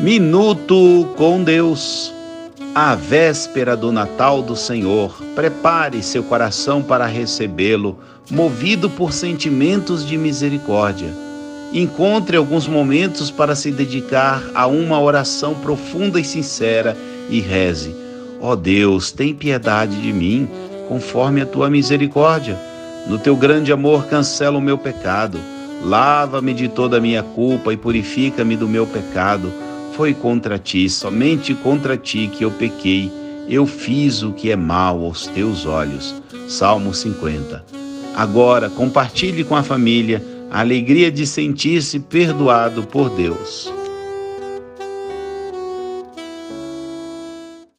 Minuto com Deus. A véspera do Natal do Senhor, prepare seu coração para recebê-lo, movido por sentimentos de misericórdia. Encontre alguns momentos para se dedicar a uma oração profunda e sincera e reze: Ó oh Deus, tem piedade de mim, conforme a tua misericórdia. No teu grande amor, cancela o meu pecado. Lava-me de toda a minha culpa e purifica-me do meu pecado foi contra ti, somente contra ti que eu pequei. Eu fiz o que é mal aos teus olhos. Salmo 50. Agora, compartilhe com a família a alegria de sentir-se perdoado por Deus.